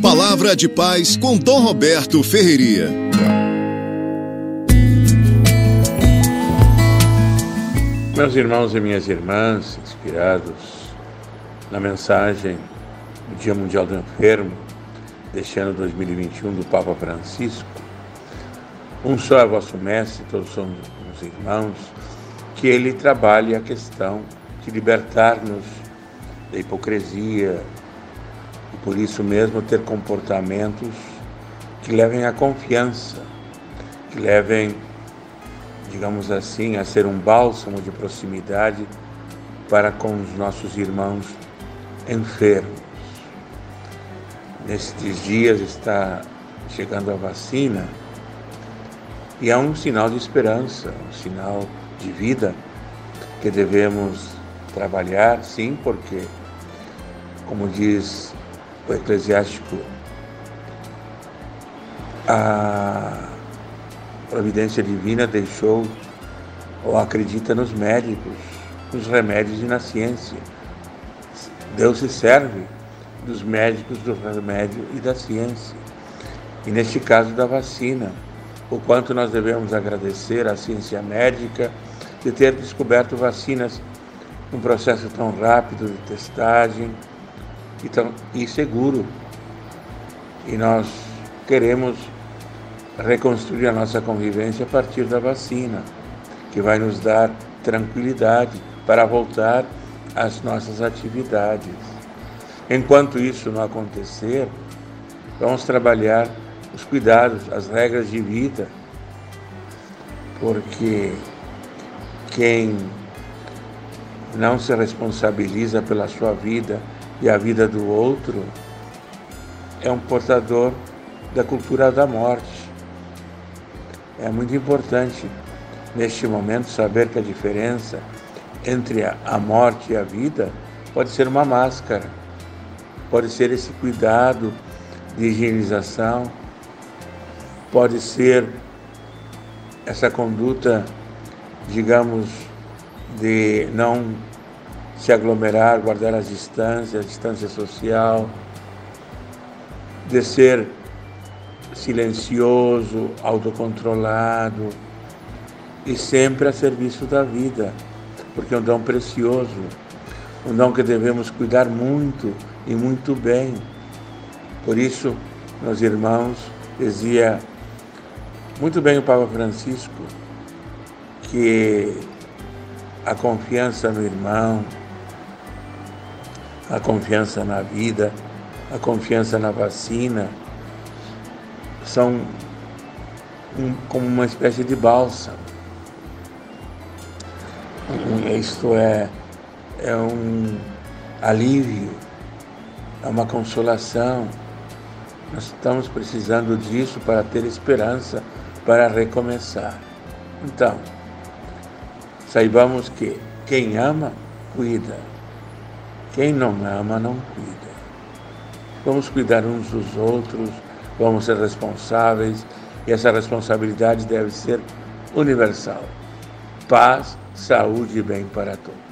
Palavra de paz com Dom Roberto Ferreria. Meus irmãos e minhas irmãs, inspirados na mensagem do Dia Mundial do Enfermo deste ano 2021 do Papa Francisco, um só é vosso mestre, todos somos os irmãos, que ele trabalhe a questão de libertar-nos da hipocrisia e por isso mesmo ter comportamentos que levem à confiança, que levem, digamos assim, a ser um bálsamo de proximidade para com os nossos irmãos enfermos. Nestes dias está chegando a vacina e é um sinal de esperança, um sinal de vida que devemos trabalhar, sim, porque, como diz o eclesiástico, a providência divina deixou ou acredita nos médicos, nos remédios e na ciência. Deus se serve dos médicos, do remédio e da ciência. E neste caso da vacina, o quanto nós devemos agradecer à ciência médica de ter descoberto vacinas num processo tão rápido de testagem e, tão, e seguro. E nós queremos reconstruir a nossa convivência a partir da vacina, que vai nos dar tranquilidade para voltar às nossas atividades. Enquanto isso não acontecer, vamos trabalhar os cuidados, as regras de vida, porque quem não se responsabiliza pela sua vida e a vida do outro é um portador da cultura da morte. É muito importante neste momento saber que a diferença entre a morte e a vida pode ser uma máscara, pode ser esse cuidado de higienização, pode ser essa conduta, digamos, de não se aglomerar, guardar as distâncias, a distância social, de ser silencioso, autocontrolado e sempre a serviço da vida, porque é um dom precioso, um dom que devemos cuidar muito e muito bem. Por isso, meus irmãos, dizia muito bem o Papa Francisco que a confiança no irmão, a confiança na vida, a confiança na vacina são um, como uma espécie de bálsamo. Isto é, é um alívio, é uma consolação. Nós estamos precisando disso para ter esperança, para recomeçar. Então, saibamos que quem ama, cuida. Quem não ama, não cuida. Vamos cuidar uns dos outros, vamos ser responsáveis e essa responsabilidade deve ser universal. Paz, saúde e bem para todos.